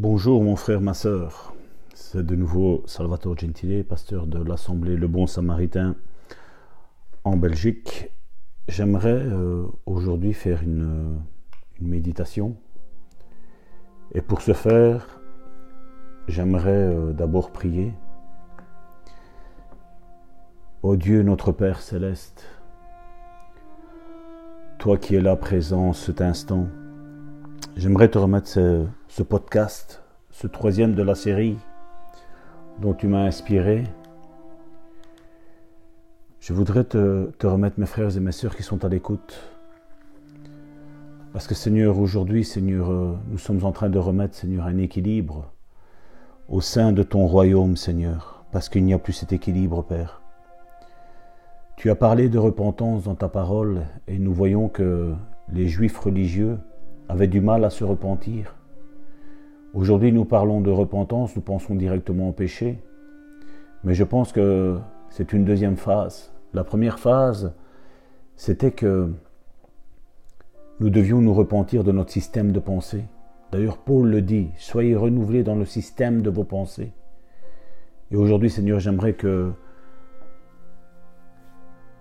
Bonjour mon frère, ma sœur. C'est de nouveau Salvatore Gentile, pasteur de l'Assemblée Le Bon Samaritain en Belgique. J'aimerais euh, aujourd'hui faire une, méditation. Et pour ce faire, j'aimerais euh, d'abord prier. Ô Dieu notre Père céleste, toi qui es là présent cet instant, j'aimerais te remettre ce, ce podcast, ce troisième de la série dont tu m'as inspiré. Je voudrais te, remettre mes frères et mes sœurs qui sont à l'écoute. Parce que Seigneur, aujourd'hui, Seigneur, euh, nous sommes en train de remettre, Seigneur, un équilibre au sein de ton royaume, Seigneur. Parce qu'il n'y a plus cet équilibre, Père. Tu as parlé de repentance dans ta parole et nous voyons que les juifs religieux avaient du mal à se repentir. Aujourd'hui, nous parlons de repentance, nous pensons directement au péché, mais je pense que c'est une deuxième phase. La première phase, c'était que nous devions nous repentir de notre système de pensée. D'ailleurs, Paul le dit, soyez renouvelés dans le système de vos pensées. Et aujourd'hui, Seigneur, j'aimerais que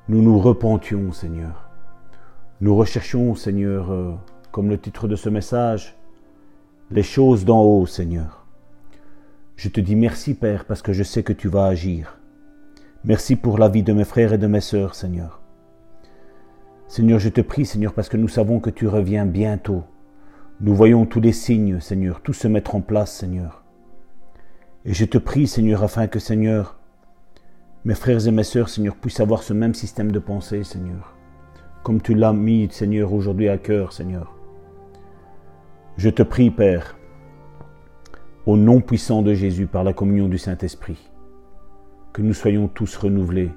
nous nous repentions, Seigneur. Nous recherchions, Seigneur, euh, comme le titre de ce message, les choses d'en haut, Seigneur. Je te dis merci, Père, parce que je sais que tu vas agir. Merci pour la vie de mes frères et de mes sœurs, Seigneur. Seigneur, je te prie, Seigneur, parce que nous savons que tu reviens bientôt. Nous voyons tous les signes, Seigneur, tout se mettre en place, Seigneur. Et je te prie, Seigneur, afin que, Seigneur, mes frères et mes sœurs, Seigneur, puissent avoir ce même système de pensée, Seigneur. Comme tu l'as mis, Seigneur, aujourd'hui à cœur, Seigneur. Je te prie, Père, au nom puissant de Jésus, par la communion du Saint-Esprit, que nous soyons tous renouvelés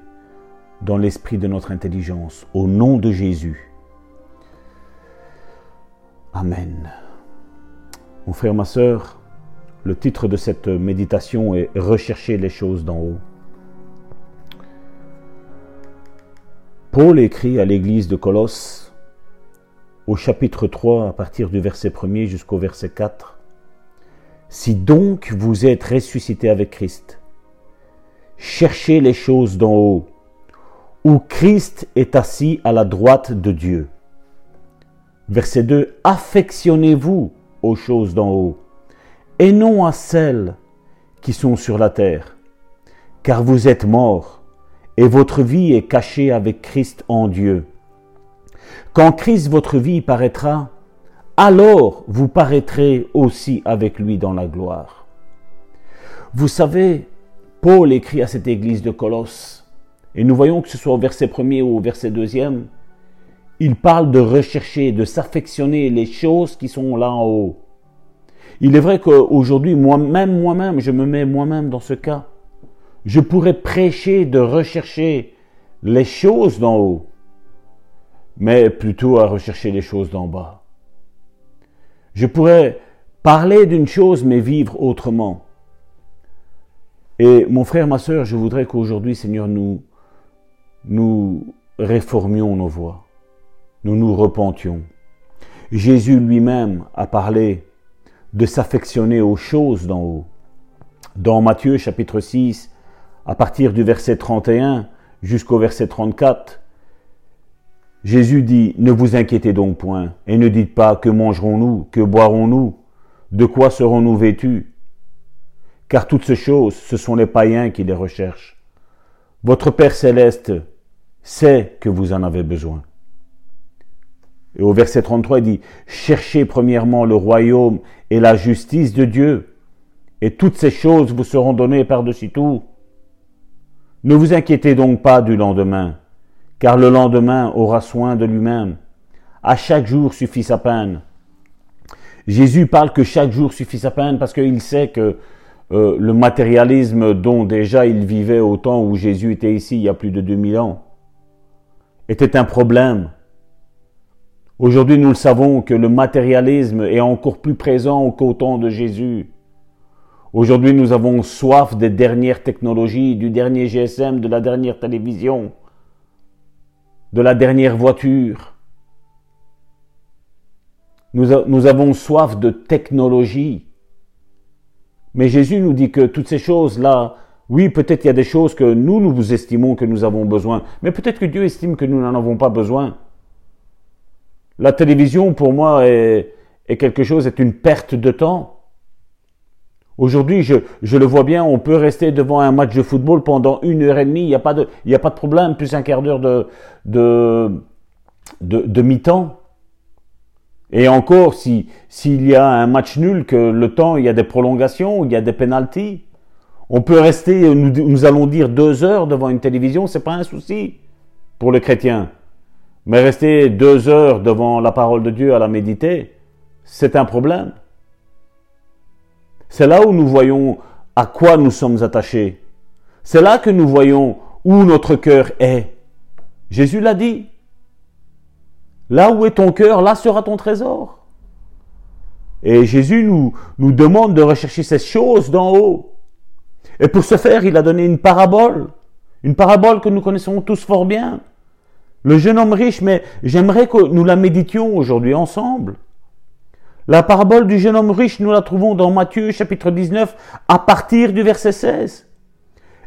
dans l'esprit de notre intelligence, au nom de Jésus. Amen. Mon frère, ma sœur, le titre de cette méditation est Rechercher les choses d'en haut. Paul écrit à l'église de Colosse au chapitre 3, à partir du verset 1er jusqu'au verset 4. Si donc vous êtes ressuscité avec Christ, cherchez les choses d'en haut, où Christ est assis à la droite de Dieu. Verset 2. Affectionnez-vous aux choses d'en haut, et non à celles qui sont sur la terre, car vous êtes morts, et votre vie est cachée avec Christ en Dieu. Quand Christ votre vie paraîtra, alors vous paraîtrez aussi avec lui dans la gloire. Vous savez, Paul écrit à cette église de Colosse, et nous voyons que ce soit au verset premier ou au verset deuxième, il parle de rechercher, de s'affectionner les choses qui sont là en haut. Il est vrai qu'aujourd'hui, moi-même, moi-même, je me mets moi-même dans ce cas. Je pourrais prêcher de rechercher les choses d'en haut mais plutôt à rechercher les choses d'en bas. Je pourrais parler d'une chose, mais vivre autrement. Et mon frère, ma soeur, je voudrais qu'aujourd'hui, Seigneur, nous, nous réformions nos voies, nous nous repentions. Jésus lui-même a parlé de s'affectionner aux choses d'en haut. Dans Matthieu chapitre 6, à partir du verset 31 jusqu'au verset 34, Jésus dit, ne vous inquiétez donc point, et ne dites pas que mangerons-nous, que boirons-nous, de quoi serons-nous vêtus? Car toutes ces choses, ce sont les païens qui les recherchent. Votre Père céleste sait que vous en avez besoin. Et au verset 33, il dit, cherchez premièrement le royaume et la justice de Dieu, et toutes ces choses vous seront données par-dessus tout. Ne vous inquiétez donc pas du lendemain, car le lendemain aura soin de lui-même. À chaque jour suffit sa peine. Jésus parle que chaque jour suffit sa peine parce qu'il sait que euh, le matérialisme dont déjà il vivait au temps où Jésus était ici il y a plus de 2000 ans était un problème. Aujourd'hui, nous le savons que le matérialisme est encore plus présent qu'au temps de Jésus. Aujourd'hui, nous avons soif des dernières technologies, du dernier GSM, de la dernière télévision de la dernière voiture. Nous, avons soif de technologie. Mais Jésus nous dit que toutes ces choses-là, oui, peut-être il y a des choses que nous, nous estimons que nous avons besoin, mais peut-être que Dieu estime que nous n'en avons pas besoin. La télévision, pour moi, est quelque chose, est une perte de temps. Aujourd'hui, je, le vois bien, on peut rester devant un match de football pendant une heure et demie, il n'y a, pas de, problème, plus un quart d'heure de, mi-temps. Et encore, si s'il y a un match nul, que le temps, il y a des prolongations, il y a des pénalties, on peut rester, nous, nous allons dire deux heures devant une télévision, c'est pas un souci pour le chrétien. Mais rester deux heures devant la parole de Dieu à la méditer, c'est un problème. C'est là où nous voyons à quoi nous sommes attachés. C'est là que nous voyons où notre cœur est. Jésus l'a dit. Là où est ton cœur, là sera ton trésor. Et Jésus nous, demande de rechercher ces choses d'en haut. Et pour ce faire, il a donné une parabole. Une parabole que nous connaissons tous fort bien. Le jeune homme riche, mais j'aimerais que nous la méditions aujourd'hui ensemble. La parabole du jeune homme riche, nous la trouvons dans Matthieu chapitre 19 à partir du verset 16.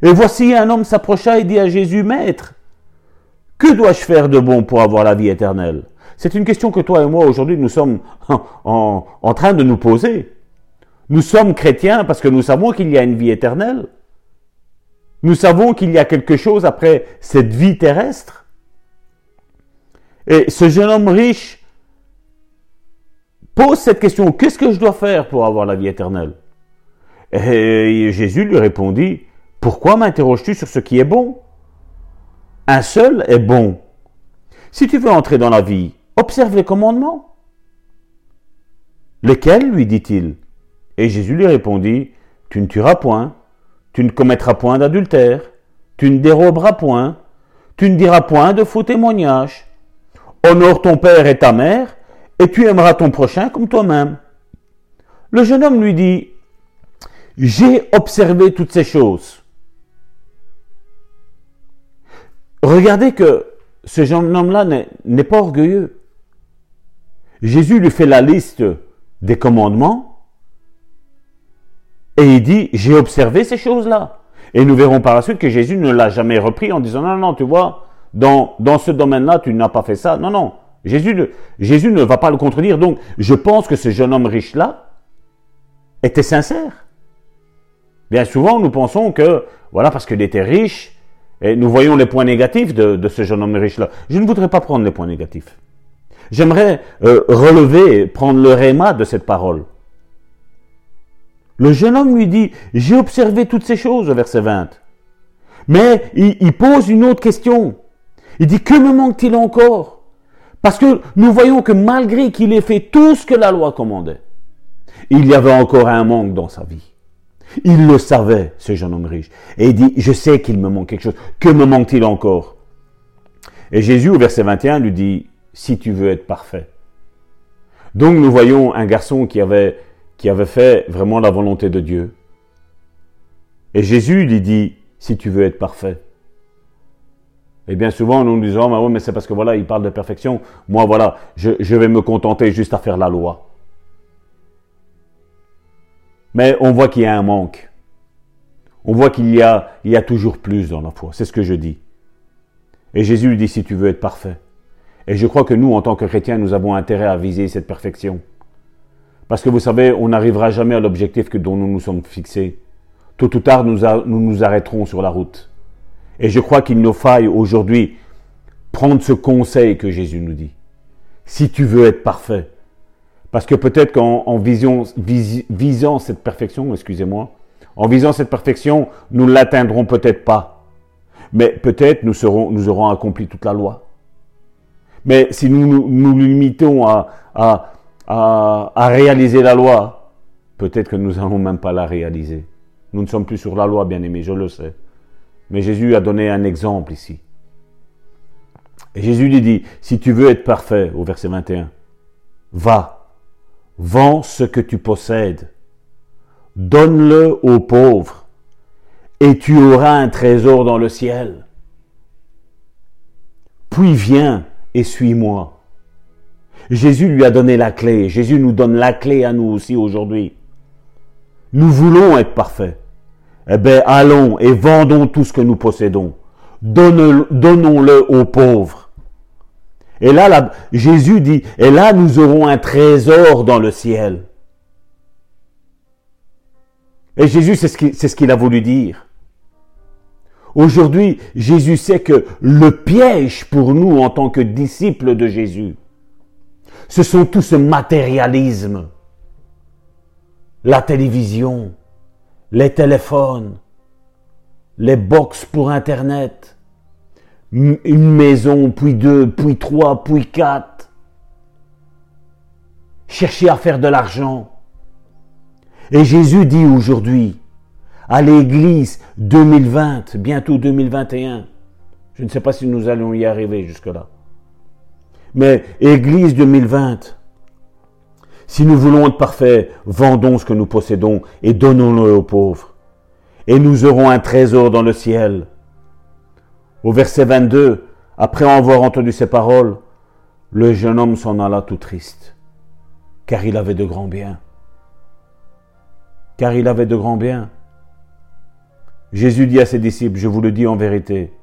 Et voici un homme s'approcha et dit à Jésus, Maître, que dois-je faire de bon pour avoir la vie éternelle? C'est une question que toi et moi aujourd'hui nous sommes en, train de nous poser. Nous sommes chrétiens parce que nous savons qu'il y a une vie éternelle. Nous savons qu'il y a quelque chose après cette vie terrestre. Et ce jeune homme riche pose cette question, qu'est-ce que je dois faire pour avoir la vie éternelle? Et Jésus lui répondit, pourquoi m'interroges-tu sur ce qui est bon? Un seul est bon. Si tu veux entrer dans la vie, observe les commandements. Lesquels? lui dit-il Et Jésus lui répondit, tu ne tueras point, tu ne commettras point d'adultère, tu ne déroberas point, tu ne diras point de faux témoignages. Honore ton père et ta mère, et tu aimeras ton prochain comme toi-même. Le jeune homme lui dit, j'ai observé toutes ces choses. Regardez que ce jeune homme-là n'est pas orgueilleux. Jésus lui fait la liste des commandements et il dit, j'ai observé ces choses-là. Et nous verrons par la suite que Jésus ne l'a jamais repris en disant, non, non, tu vois, dans, ce domaine-là, tu n'as pas fait ça. Non, non. Jésus ne, va pas le contredire. Donc, je pense que ce jeune homme riche-là était sincère. Bien souvent, nous pensons que, voilà, parce qu'il était riche, et nous voyons les points négatifs de, ce jeune homme riche-là. Je ne voudrais pas prendre les points négatifs. J'aimerais euh, relever, prendre le réma de cette parole. Le jeune homme lui dit, j'ai observé toutes ces choses, verset 20. Mais il pose une autre question. Il dit, que me manque-t-il encore? Parce que nous voyons que malgré qu'il ait fait tout ce que la loi commandait, il y avait encore un manque dans sa vie. Il le savait, ce jeune homme riche. Et il dit, je sais qu'il me manque quelque chose. Que me manque-t-il encore? Et Jésus, au verset 21, lui dit, si tu veux être parfait. Donc nous voyons un garçon qui avait, qui avait fait vraiment la volonté de Dieu. Et Jésus lui dit, si tu veux être parfait. Et bien souvent, nous nous disons, oh, mais c'est parce que voilà, il parle de perfection. Moi, voilà, je, vais me contenter juste à faire la loi. Mais on voit qu'il y a un manque. On voit qu'il y a, il y a toujours plus dans la foi. C'est ce que je dis. Et Jésus lui dit, si tu veux être parfait. Et je crois que nous, en tant que chrétiens, nous avons intérêt à viser cette perfection. Parce que vous savez, on n'arrivera jamais à l'objectif que dont nous nous sommes fixés. Tôt ou tard, nous nous arrêterons sur la route. Et je crois qu'il nous faille aujourd'hui prendre ce conseil que Jésus nous dit. Si tu veux être parfait. Parce que peut-être qu'en visant cette perfection, excusez-moi, en visant cette perfection, nous ne l'atteindrons peut-être pas. Mais peut-être nous, aurons accompli toute la loi. Mais si nous nous, limitons à, à, réaliser la loi, peut-être que nous n'allons même pas la réaliser. Nous ne sommes plus sur la loi, bien aimés, je le sais. Mais Jésus a donné un exemple ici. Et Jésus lui dit, si tu veux être parfait, au verset 21, va, vends ce que tu possèdes, donne-le aux pauvres, et tu auras un trésor dans le ciel. Puis viens et suis-moi. Jésus lui a donné la clé. Jésus nous donne la clé à nous aussi aujourd'hui. nous voulons être parfaits. Eh bien, allons et vendons tout ce que nous possédons. Donnons-le aux pauvres. Et là, Jésus dit, et là, nous aurons un trésor dans le ciel. Et Jésus, c'est ce qu'il a voulu dire. Aujourd'hui, Jésus sait que le piège pour nous en tant que disciples de Jésus, ce sont tout ce matérialisme, la télévision, les téléphones, les box pour Internet, une maison, puis deux, puis trois, puis quatre. Chercher à faire de l'argent. Et Jésus dit aujourd'hui, à l'église 2020, bientôt 2021. Je ne sais pas si nous allons y arriver jusque-là. Mais église 2020, si nous voulons être parfaits, vendons ce que nous possédons et donnons-le aux pauvres. Et nous aurons un trésor dans le ciel. Au verset 22, après avoir entendu ces paroles, le jeune homme s'en alla tout triste, car il avait de grands biens. Car il avait de grands biens. Jésus dit à ses disciples, je vous le dis en vérité,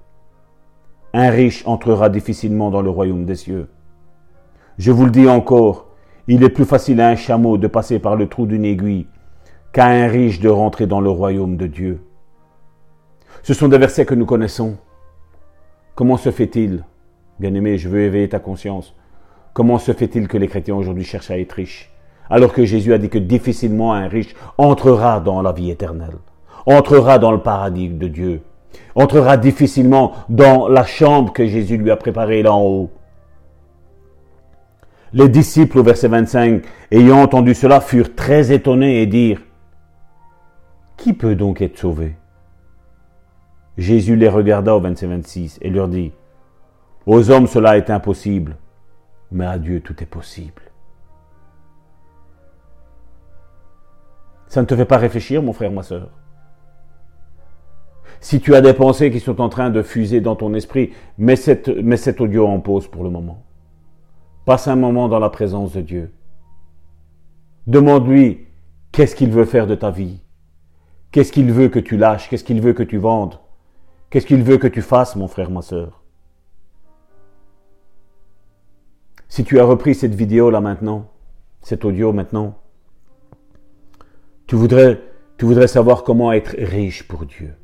un riche entrera difficilement dans le royaume des cieux. Je vous le dis encore, il est plus facile à un chameau de passer par le trou d'une aiguille qu'à un riche de rentrer dans le royaume de Dieu. Ce sont des versets que nous connaissons. Comment se fait-il, bien-aimé, je veux éveiller ta conscience, comment se fait-il que les chrétiens aujourd'hui cherchent à être riches, alors que Jésus a dit que difficilement un riche entrera dans la vie éternelle entrera dans le paradis de Dieu, entrera difficilement dans la chambre que Jésus lui a préparée là en haut. Les disciples au verset 25, ayant entendu cela, furent très étonnés et dirent, Qui peut donc être sauvé? Jésus les regarda au verset 26 et leur dit, Aux hommes cela est impossible, mais à Dieu tout est possible. Ça ne te fait pas réfléchir, mon frère, ma soeur si tu as des pensées qui sont en train de fuser dans ton esprit, mets, cet audio en pause pour le moment. Passe un moment dans la présence de Dieu. Demande-lui qu'est-ce qu'il veut faire de ta vie? Qu'est-ce qu'il veut que tu lâches? Qu'est-ce qu'il veut que tu vendes? Qu'est-ce qu'il veut que tu fasses, mon frère, ma soeur Si tu as repris cette vidéo là maintenant, cet audio maintenant, tu voudrais, tu voudrais savoir comment être riche pour Dieu.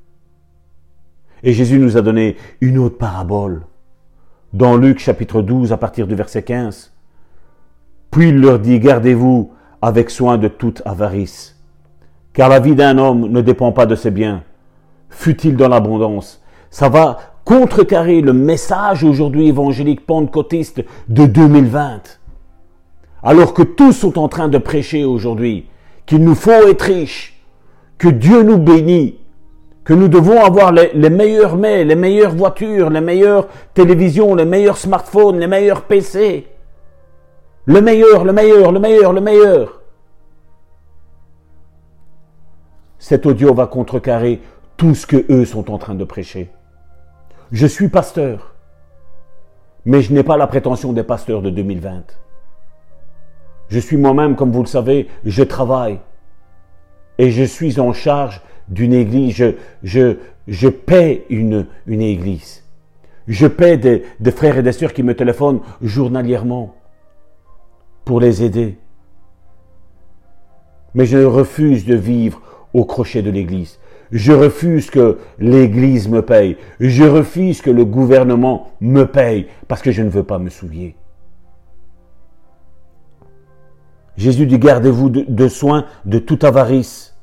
Et Jésus nous a donné une autre parabole. Dans Luc chapitre 12 à partir du verset 15. Puis il leur dit, gardez-vous avec soin de toute avarice, car la vie d'un homme ne dépend pas de ses biens, fut-il dans l'abondance? Ça va contrecarrer le message aujourd'hui évangélique pentecôtiste de 2020. Alors que tous sont en train de prêcher aujourd'hui qu'il nous faut être riches, que Dieu nous bénit, que nous devons avoir les, meilleurs mets, les meilleures voitures, les meilleures télévisions, les meilleurs smartphones, les meilleurs PC. Le meilleur, le meilleur, le meilleur, le meilleur. Cet audio va contrecarrer tout ce que eux sont en train de prêcher. Je suis pasteur, mais je n'ai pas la prétention des pasteurs de 2020. Je suis moi-même, comme vous le savez, je travaille et je suis en charge d'une église, je, je, je paie une, une église. Je paie des, des frères et des sœurs qui me téléphonent journalièrement pour les aider. Mais je refuse de vivre au crochet de l'église. Je refuse que l'église me paye. Je refuse que le gouvernement me paye parce que je ne veux pas me souiller. Jésus dit gardez-vous de, soin de toute avarice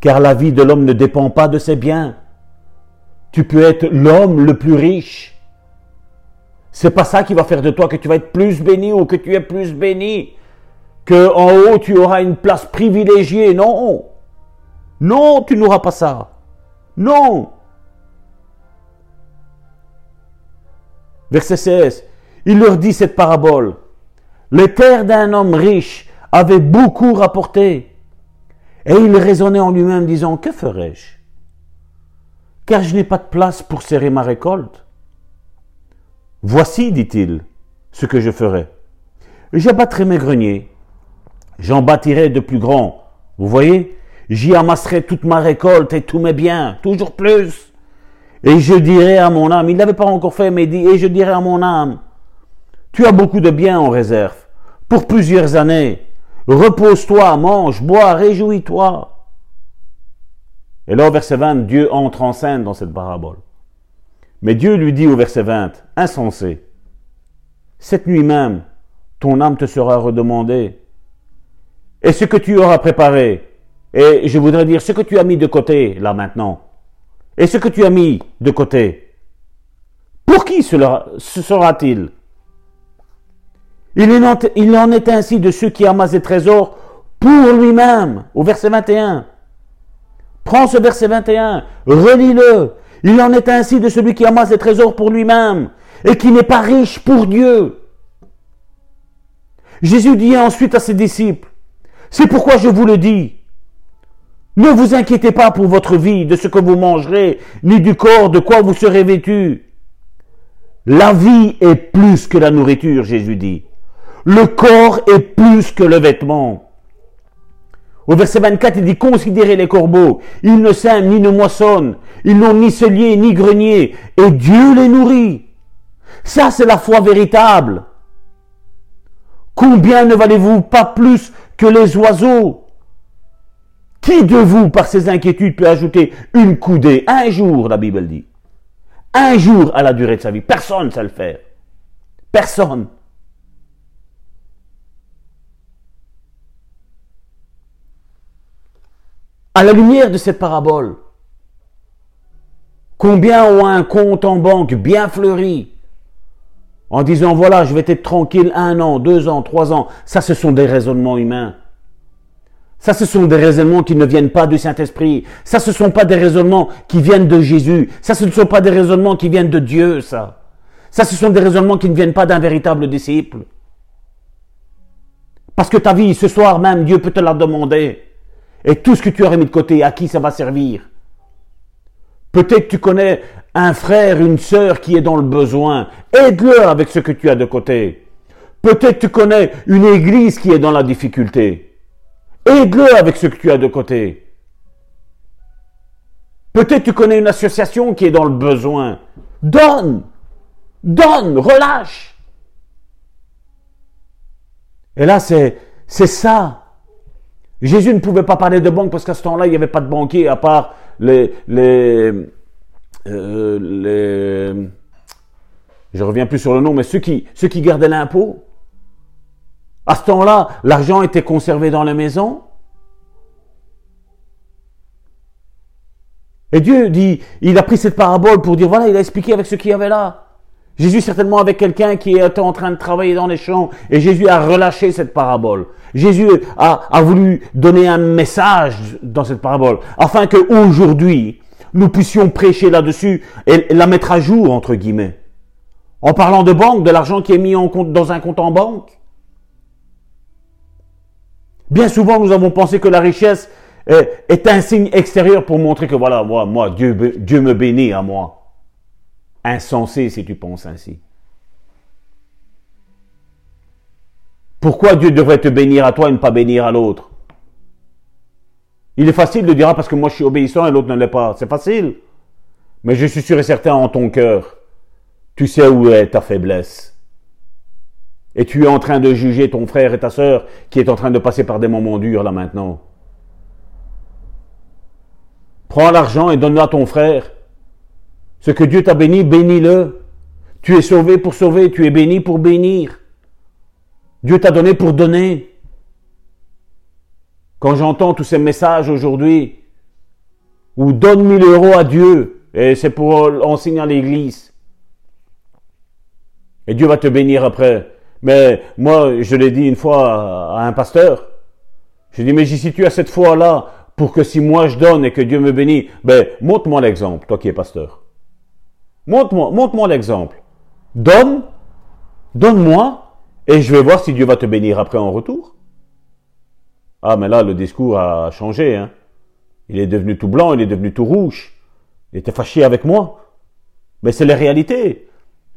car la vie de l'homme ne dépend pas de ses biens. Tu peux être l'homme le plus riche. C'est pas ça qui va faire de toi que tu vas être plus béni ou que tu es plus béni. Que en haut tu auras une place privilégiée. Non. Non, tu n'auras pas ça. Non. Verset 16. Il leur dit cette parabole. Les terres d'un homme riche avaient beaucoup rapporté. Et il raisonnait en lui-même, disant, que ferais-je Car je n'ai pas de place pour serrer ma récolte. Voici, dit-il, ce que je ferai. J'abattrai mes greniers, j'en bâtirai de plus grands. Vous voyez, j'y amasserai toute ma récolte et tous mes biens, toujours plus. Et je dirai à mon âme, il n'avait pas encore fait, mais il dit, et je dirai à mon âme, tu as beaucoup de biens en réserve, pour plusieurs années. Repose-toi, mange, bois, réjouis-toi. Et là, au verset 20, Dieu entre en scène dans cette parabole. Mais Dieu lui dit au verset 20, insensé, cette nuit même, ton âme te sera redemandée. Et ce que tu auras préparé, et je voudrais dire ce que tu as mis de côté là maintenant, et ce que tu as mis de côté, pour qui cela, ce sera-t-il? Il en est ainsi de ceux qui amassent des trésors pour lui-même, au verset 21. Prends ce verset 21, relis-le. Il en est ainsi de celui qui amasse des trésors pour lui-même et qui n'est pas riche pour Dieu. Jésus dit ensuite à ses disciples, c'est pourquoi je vous le dis. Ne vous inquiétez pas pour votre vie, de ce que vous mangerez, ni du corps de quoi vous serez vêtus. La vie est plus que la nourriture, Jésus dit. Le corps est plus que le vêtement. Au verset 24, il dit, considérez les corbeaux. Ils ne sèment ni ne moissonnent. Ils n'ont ni cellier ni grenier. Et Dieu les nourrit. Ça, c'est la foi véritable. Combien ne valez-vous pas plus que les oiseaux? Qui de vous, par ses inquiétudes, peut ajouter une coudée? Un jour, la Bible dit. Un jour à la durée de sa vie. Personne ne sait le faire. Personne. À la lumière de cette parabole, combien ont un compte en banque bien fleuri en disant voilà, je vais être tranquille un an, deux ans, trois ans. Ça, ce sont des raisonnements humains. Ça, ce sont des raisonnements qui ne viennent pas du Saint-Esprit. Ça, ce sont pas des raisonnements qui viennent de Jésus. Ça, ce ne sont pas des raisonnements qui viennent de Dieu, ça. Ça, ce sont des raisonnements qui ne viennent pas d'un véritable disciple. Parce que ta vie, ce soir même, Dieu peut te la demander. Et tout ce que tu aurais mis de côté, à qui ça va servir? Peut-être tu connais un frère, une sœur qui est dans le besoin. Aide-le avec ce que tu as de côté. Peut-être tu connais une église qui est dans la difficulté. Aide-le avec ce que tu as de côté. Peut-être tu connais une association qui est dans le besoin. Donne. Donne. Relâche. Et là, c'est, c'est ça Jésus ne pouvait pas parler de banque parce qu'à ce temps-là, il n'y avait pas de banquier à part les, les, euh, les, je reviens plus sur le nom, mais ceux qui, ceux qui gardaient l'impôt. À ce temps-là, l'argent était conservé dans la maison. Et Dieu dit, il a pris cette parabole pour dire, voilà, il a expliqué avec ce qu'il y avait là. Jésus certainement avec quelqu'un qui était en train de travailler dans les champs et Jésus a relâché cette parabole. Jésus a, a voulu donner un message dans cette parabole afin que aujourd'hui nous puissions prêcher là-dessus et la mettre à jour entre guillemets. En parlant de banque, de l'argent qui est mis en compte, dans un compte en banque. Bien souvent, nous avons pensé que la richesse est, un signe extérieur pour montrer que voilà, moi, moi, Dieu, Dieu me bénit à moi insensé si tu penses ainsi. Pourquoi Dieu devrait te bénir à toi et ne pas bénir à l'autre? Il est facile de dire ah, parce que moi je suis obéissant et l'autre ne l'est pas. C'est facile. Mais je suis sûr et certain en ton cœur, tu sais où est ta faiblesse. Et tu es en train de juger ton frère et ta sœur qui est en train de passer par des moments durs là maintenant. Prends l'argent et donne-le à ton frère. Ce que Dieu t'a béni, bénis-le. Tu es sauvé pour sauver, tu es béni pour bénir. Dieu t'a donné pour donner. Quand j'entends tous ces messages aujourd'hui, où donne 1000 euros à Dieu, et c'est pour enseigner à l'église. Et Dieu va te bénir après. Mais moi, je l'ai dit une fois à un pasteur. Je dis, mais j'y situe à cette fois-là pour que si moi je donne et que Dieu me bénit, ben, montre-moi l'exemple, toi qui es pasteur. Montre-moi, montre-moi l'exemple. Donne, donne-moi, et je vais voir si Dieu va te bénir après en retour. Ah, mais là, le discours a changé. Hein. Il est devenu tout blanc, il est devenu tout rouge. Il était fâché avec moi. Mais c'est la réalité.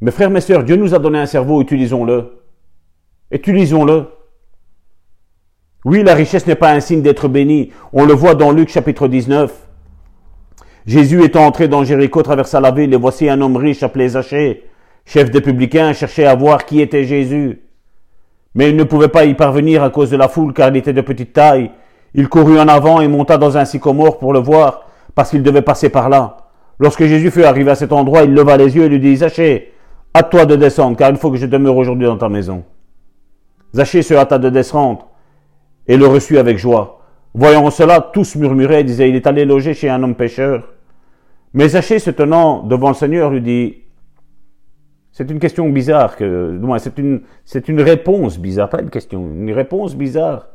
Mes frères, mes sœurs, Dieu nous a donné un cerveau, utilisons-le. Utilisons-le. Oui, la richesse n'est pas un signe d'être béni. On le voit dans Luc chapitre 19. Jésus étant entré dans Jéricho traversa la ville et voici un homme riche appelé Zachée, chef des publicains, cherchait à voir qui était Jésus. Mais il ne pouvait pas y parvenir à cause de la foule car il était de petite taille. Il courut en avant et monta dans un sycomore pour le voir parce qu'il devait passer par là. Lorsque Jésus fut arrivé à cet endroit, il leva les yeux et lui dit, Zachée, à toi de descendre, car il faut que je demeure aujourd'hui dans ta maison. Zachée se hâta de descendre et le reçut avec joie. Voyant cela, tous murmuraient et disaient, il est allé loger chez un homme pécheur. Mais Zachée, se tenant devant le Seigneur, lui dit, c'est une question bizarre, que, c'est une, c'est une réponse bizarre, pas une question, une réponse bizarre.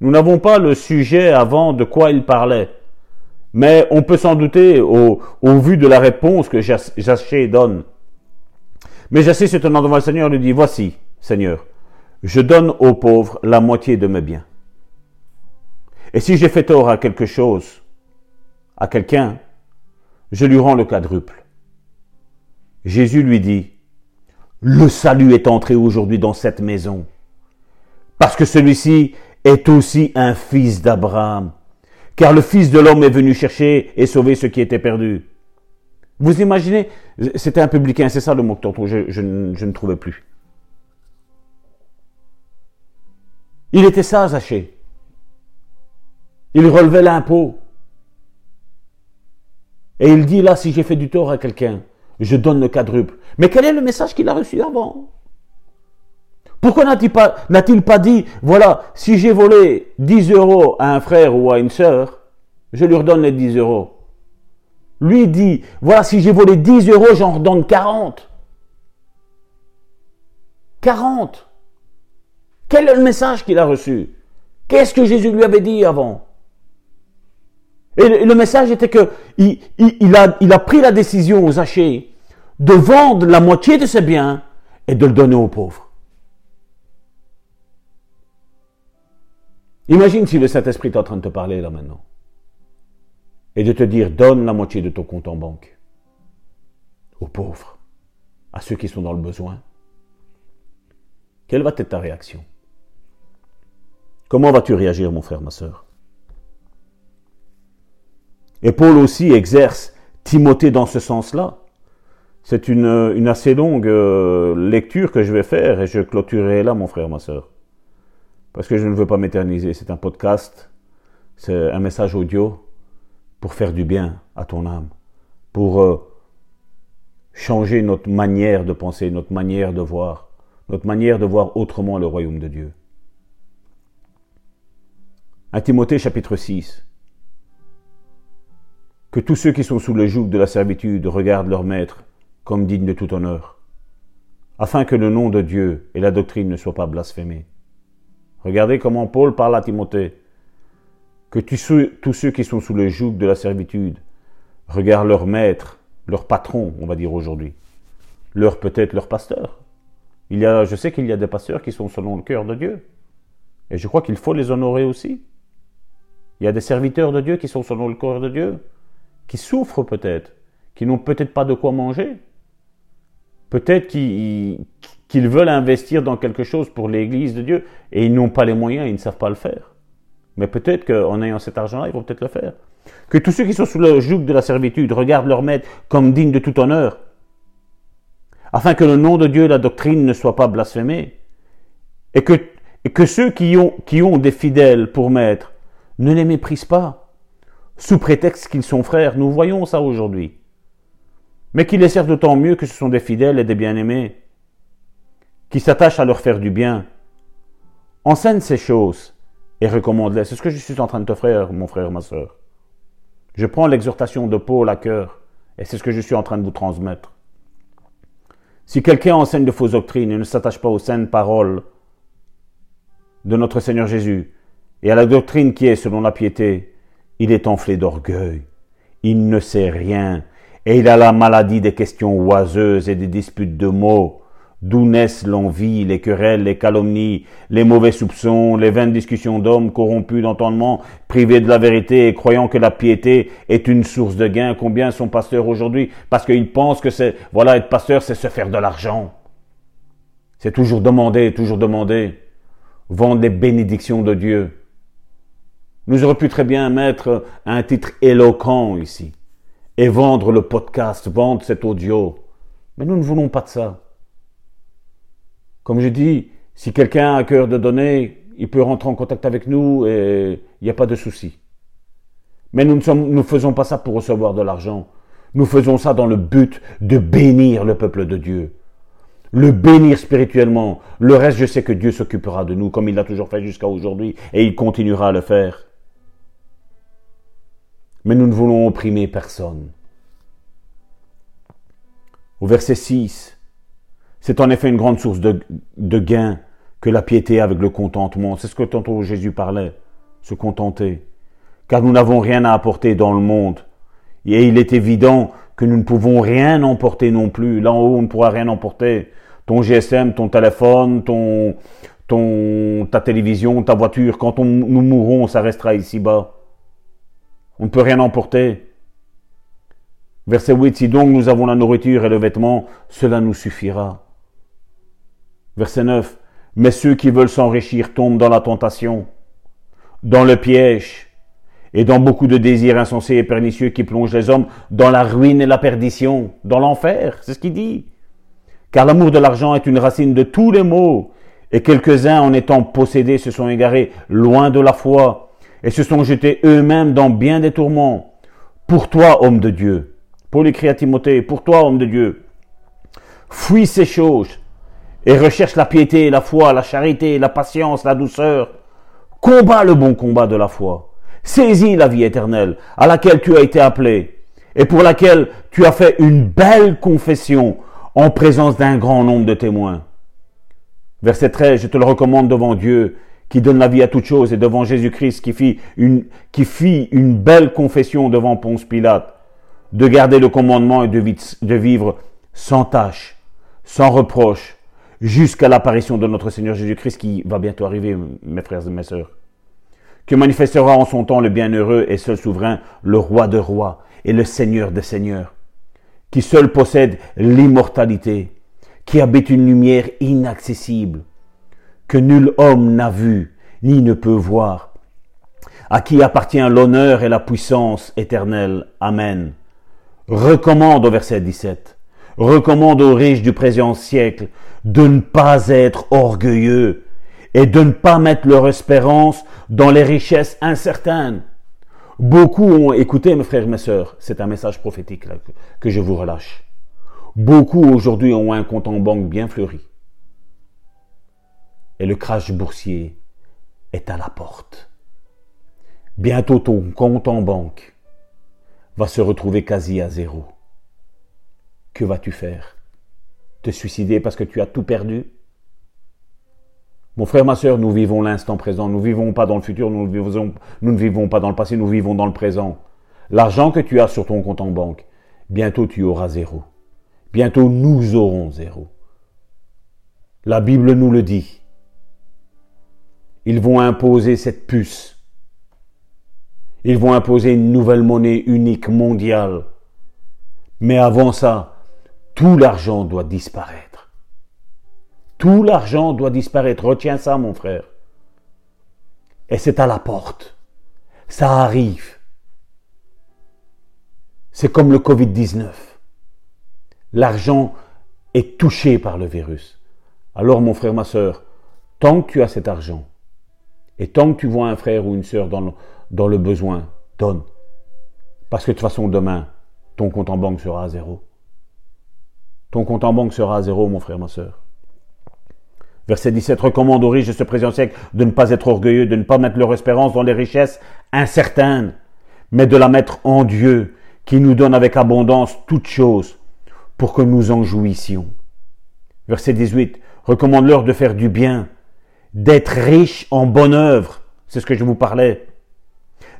Nous n'avons pas le sujet avant de quoi il parlait. Mais on peut s'en douter au, vu de la réponse que Jachée donne. Mais Jachée se tenant devant le Seigneur lui dit, Voici, Seigneur, je donne aux pauvres la moitié de mes biens. Et si j'ai fait tort à quelque chose, à quelqu'un, je lui rends le quadruple. Jésus lui dit, le salut est entré aujourd'hui dans cette maison, parce que celui-ci est aussi un fils d'Abraham car le Fils de l'homme est venu chercher et sauver ce qui était perdu. Vous imaginez, c'était un publicain, c'est ça le mot que je, je, ne trouvais plus. Il était ça, Zachée. Il relevait l'impôt. Et il dit là, si j'ai fait du tort à quelqu'un, je donne le quadruple. Mais quel est le message qu'il a reçu avant? Pourquoi n'a-t-il pas, dit, voilà, si j'ai volé 10 euros à un frère ou à une sœur, je lui redonne les 10 euros? Lui dit, voilà, si j'ai volé 10 euros, j'en redonne 40. 40. Quel est le message qu'il a reçu? Qu'est-ce que Jésus lui avait dit avant? Et le message était que il, a, pris la décision aux achets de vendre la moitié de ses biens et de le donner aux pauvres. Imagine si le Saint-Esprit est en train de te parler là maintenant. Et de te dire, donne la moitié de ton compte en banque. Aux pauvres. À ceux qui sont dans le besoin. Quelle va être ta réaction? Comment vas-tu réagir, mon frère, ma soeur Et Paul aussi exerce Timothée dans ce sens-là. C'est une, une, assez longue euh, lecture que je vais faire et je clôturerai là, mon frère, ma soeur parce que je ne veux pas m'éterniser. C'est un podcast, c'est un message audio pour faire du bien à ton âme, pour euh, changer notre manière de penser, notre manière de voir, notre manière de voir autrement le royaume de Dieu. À Timothée chapitre 6. Que tous ceux qui sont sous le joug de la servitude regardent leur maître comme digne de tout honneur, afin que le nom de Dieu et la doctrine ne soient pas blasphémés. Regardez comment Paul parle à Timothée. Que tous ceux qui sont sous le joug de la servitude regardent leur maître, leur patron, on va dire aujourd'hui, leur peut-être leur pasteur. Il y a, je sais qu'il y a des pasteurs qui sont selon le cœur de Dieu. Et je crois qu'il faut les honorer aussi. Il y a des serviteurs de Dieu qui sont selon le cœur de Dieu, qui souffrent peut-être, qui n'ont peut-être pas de quoi manger. Peut-être qu'ils veulent investir dans quelque chose pour l'Église de Dieu et ils n'ont pas les moyens, ils ne savent pas le faire. Mais peut-être qu'en ayant cet argent-là, ils vont peut-être le faire. Que tous ceux qui sont sous le joug de la servitude regardent leur maître comme digne de tout honneur, afin que le nom de Dieu et la doctrine ne soient pas blasphémés, et que, et que ceux qui ont, qui ont des fidèles pour maître ne les méprisent pas, sous prétexte qu'ils sont frères. Nous voyons ça aujourd'hui. Mais qu'ils les servent d'autant mieux que ce sont des fidèles et des bien-aimés qui s'attachent à leur faire du bien. Enseigne ces choses et recommande-les. C'est ce que je suis en train de te faire, mon frère, ma soeur. Je prends l'exhortation de Paul à cœur et c'est ce que je suis en train de vous transmettre. Si quelqu'un enseigne de fausses doctrines et ne s'attache pas aux saintes paroles de notre Seigneur Jésus et à la doctrine qui est selon la piété, il est enflé d'orgueil. Il ne sait rien et il a la maladie des questions oiseuses et des disputes de mots D'où naissent l'envie, les querelles, les calomnies, les mauvais soupçons, les vaines discussions d'hommes corrompus d'entendement, privés de la vérité et croyant que la piété est une source de gain. Combien sont pasteurs aujourd'hui parce qu'ils pensent que c'est, voilà, être pasteur, c'est se faire de l'argent. C'est toujours demander, toujours demander. vendre les bénédictions de Dieu. Nous aurions pu très bien mettre un titre éloquent ici et vendre le podcast, vendre cet audio. Mais nous ne voulons pas de ça. Comme je dis, si quelqu'un a à cœur de donner, il peut rentrer en contact avec nous et il n'y a pas de souci. Mais nous ne faisons pas ça pour recevoir de l'argent. Nous faisons ça dans le but de bénir le peuple de Dieu. Le bénir spirituellement. Le reste, je sais que Dieu s'occupera de nous comme il l'a toujours fait jusqu'à aujourd'hui et il continuera à le faire. Mais nous ne voulons opprimer personne. Au verset 6, c'est en effet une grande source de, gain que la piété avec le contentement. C'est ce que tantôt Jésus parlait, se contenter. Car nous n'avons rien à apporter dans le monde. Et il est évident que nous ne pouvons rien emporter non plus. Là en haut, on ne pourra rien emporter. Ton GSM, ton téléphone, ton, ta télévision, ta voiture, quand nous mourrons, ça restera ici-bas. On ne peut rien emporter. Verset 8, si donc nous avons la nourriture et le vêtement, cela nous suffira. Verset 9, mais ceux qui veulent s'enrichir tombent dans la tentation, dans le piège, et dans beaucoup de désirs insensés et pernicieux qui plongent les hommes dans la ruine et la perdition, dans l'enfer, c'est ce qu'il dit. Car l'amour de l'argent est une racine de tous les maux, et quelques-uns en étant possédés se sont égarés loin de la foi, et se sont jetés eux-mêmes dans bien des tourments. Pour toi, homme de Dieu, Paul écrit à Timothée, pour toi, homme de Dieu, fuis ces choses, et recherche la piété, la foi, la charité, la patience, la douceur. Combat le bon combat de la foi Saisis la vie éternelle à laquelle tu as été appelé et pour laquelle tu as fait une belle confession en présence d'un grand nombre de témoins. Verset 13, je te le recommande devant Dieu qui donne la vie à toutes choses et devant Jésus-Christ qui fit une, belle confession devant Ponce Pilate de garder le commandement et de, de vivre sans tâche, sans reproche, jusqu'à l'apparition de notre Seigneur Jésus-Christ qui va bientôt arriver, mes frères et mes sœurs que manifestera en son temps le bienheureux et seul souverain, le roi de rois et le seigneur des seigneurs, qui seul possède l'immortalité, qui habite une lumière inaccessible, que nul homme n'a vue ni ne peut voir, à qui appartient l'honneur et la puissance éternelle. Amen. Recommande au verset 17, recommande aux riches du présent siècle de ne pas être orgueilleux, et de ne pas mettre leur espérance dans les richesses incertaines. Beaucoup ont écouté, mes frères et mes sœurs, c'est un message prophétique que je vous relâche. Beaucoup aujourd'hui ont un compte en banque bien fleuri. Et le crash boursier est à la porte. Bientôt ton compte en banque va se retrouver quasi à zéro. Que vas-tu faire? Te suicider parce que tu as tout perdu? Mon frère, ma soeur, nous vivons l'instant présent. Nous ne vivons pas dans le futur, nous, ne vivons pas dans le passé, nous vivons dans le présent. L'argent que tu as sur ton compte en banque, bientôt tu auras zéro. Bientôt nous aurons zéro. La Bible nous le dit. Ils vont imposer cette puce. Ils vont imposer une nouvelle monnaie unique mondiale. Mais avant ça, tout l'argent doit disparaître. Tout l'argent doit disparaître. Retiens ça, mon frère. Et c'est à la porte. Ça arrive. C'est comme le Covid-19. L'argent est touché par le virus. Alors, mon frère, ma soeur, tant que tu as cet argent, et tant que tu vois un frère ou une soeur dans le, besoin, donne. Parce que de toute façon, demain, ton compte en banque sera à zéro. Ton compte en banque sera à zéro, mon frère, ma soeur. Verset 17 recommande aux riches de ce présent siècle de ne pas être orgueilleux, de ne pas mettre leur espérance dans les richesses incertaines, mais de la mettre en Dieu, qui nous donne avec abondance toutes choses, pour que nous en jouissions. Verset 18 recommande-leur de faire du bien, d'être riche en bonne œuvre, c'est ce que je vous parlais,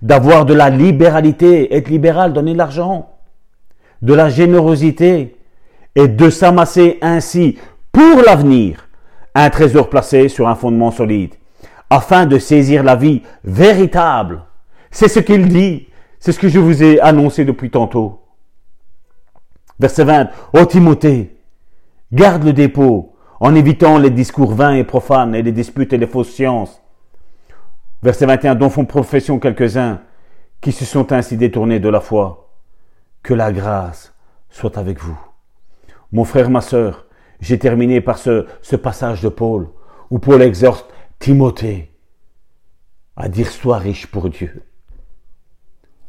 d'avoir de la libéralité, être libéral, donner de l'argent, de la générosité, et de s'amasser ainsi pour l'avenir un trésor placé sur un fondement solide, afin de saisir la vie véritable. C'est ce qu'il dit, c'est ce que je vous ai annoncé depuis tantôt. Verset 20, Ô Timothée, garde le dépôt en évitant les discours vains et profanes et les disputes et les fausses sciences. Verset 21, dont font profession quelques-uns qui se sont ainsi détournés de la foi. Que la grâce soit avec vous. Mon frère, ma sœur, j'ai terminé par ce, ce passage de Paul, où Paul exhorte Timothée à dire sois riche pour Dieu.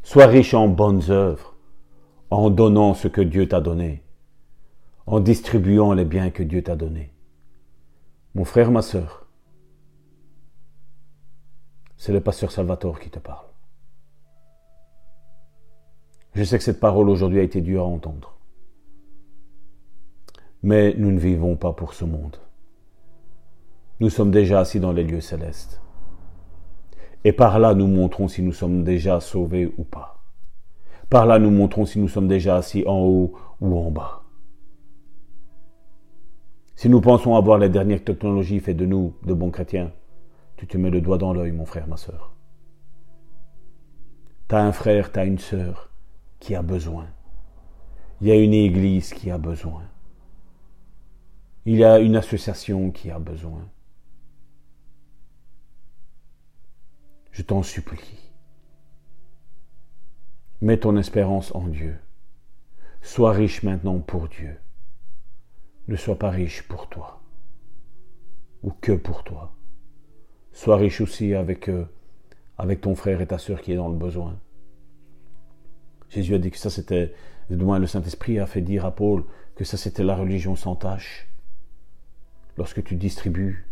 Sois riche en bonnes œuvres, en donnant ce que Dieu t'a donné, en distribuant les biens que Dieu t'a donnés. Mon frère, ma sœur, c'est le pasteur Salvatore qui te parle. Je sais que cette parole aujourd'hui a été dure à entendre. Mais nous ne vivons pas pour ce monde. Nous sommes déjà assis dans les lieux célestes. Et par là, nous montrons si nous sommes déjà sauvés ou pas. Par là, nous montrons si nous sommes déjà assis en haut ou en bas. Si nous pensons avoir les dernières technologies faites de nous de bons chrétiens, tu te mets le doigt dans l'œil, mon frère, ma sœur. Tu as un frère, tu as une sœur qui a besoin. Il y a une église qui a besoin. Il y a une association qui a besoin. Je t'en supplie. Mets ton espérance en Dieu. Sois riche maintenant pour Dieu ne sois pas riche pour toi, ou que pour toi. Sois riche aussi avec, eux, avec ton frère et ta sœur qui est dans le besoin. Jésus a dit que ça c'était, du moins le Saint-Esprit a fait dire à Paul que ça c'était la religion sans tâche. Lorsque tu distribues,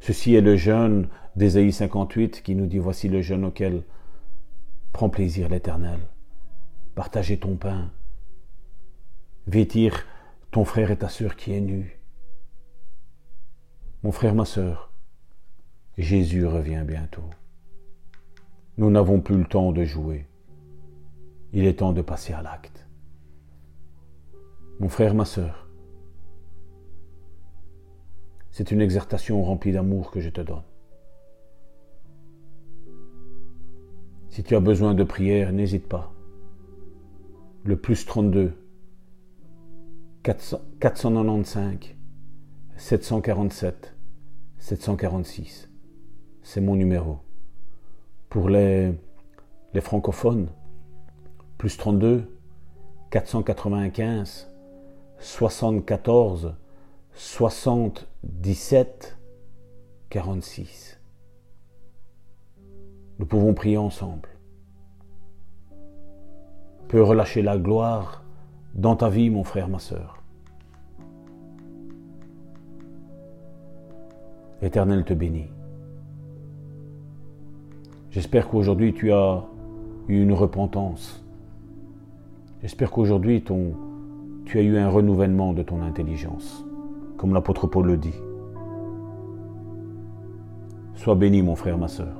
ceci est le jeûne d'Ésaïe 58 qui nous dit voici le jeûne auquel prend plaisir l'Éternel. Partager ton pain, vêtir ton frère et ta sœur qui est nu. Mon frère, ma sœur, Jésus revient bientôt. Nous n'avons plus le temps de jouer. Il est temps de passer à l'acte. Mon frère, ma sœur, c'est une exhortation remplie d'amour que je te donne. Si tu as besoin de prière, n'hésite pas. Le plus 32 495 747 746. C'est mon numéro. Pour les, les francophones, plus 32 495 74 77 46. Nous pouvons prier ensemble. Peut relâcher la gloire dans ta vie, mon frère, ma sœur. L'Éternel te bénit. J'espère qu'aujourd'hui tu as eu une repentance. J'espère qu'aujourd'hui tu as eu un renouvellement de ton intelligence, comme l'apôtre Paul le dit. Sois béni, mon frère, ma sœur.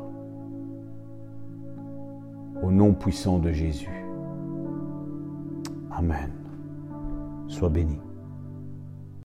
Au nom puissant de Jésus. Amen. Sois béni.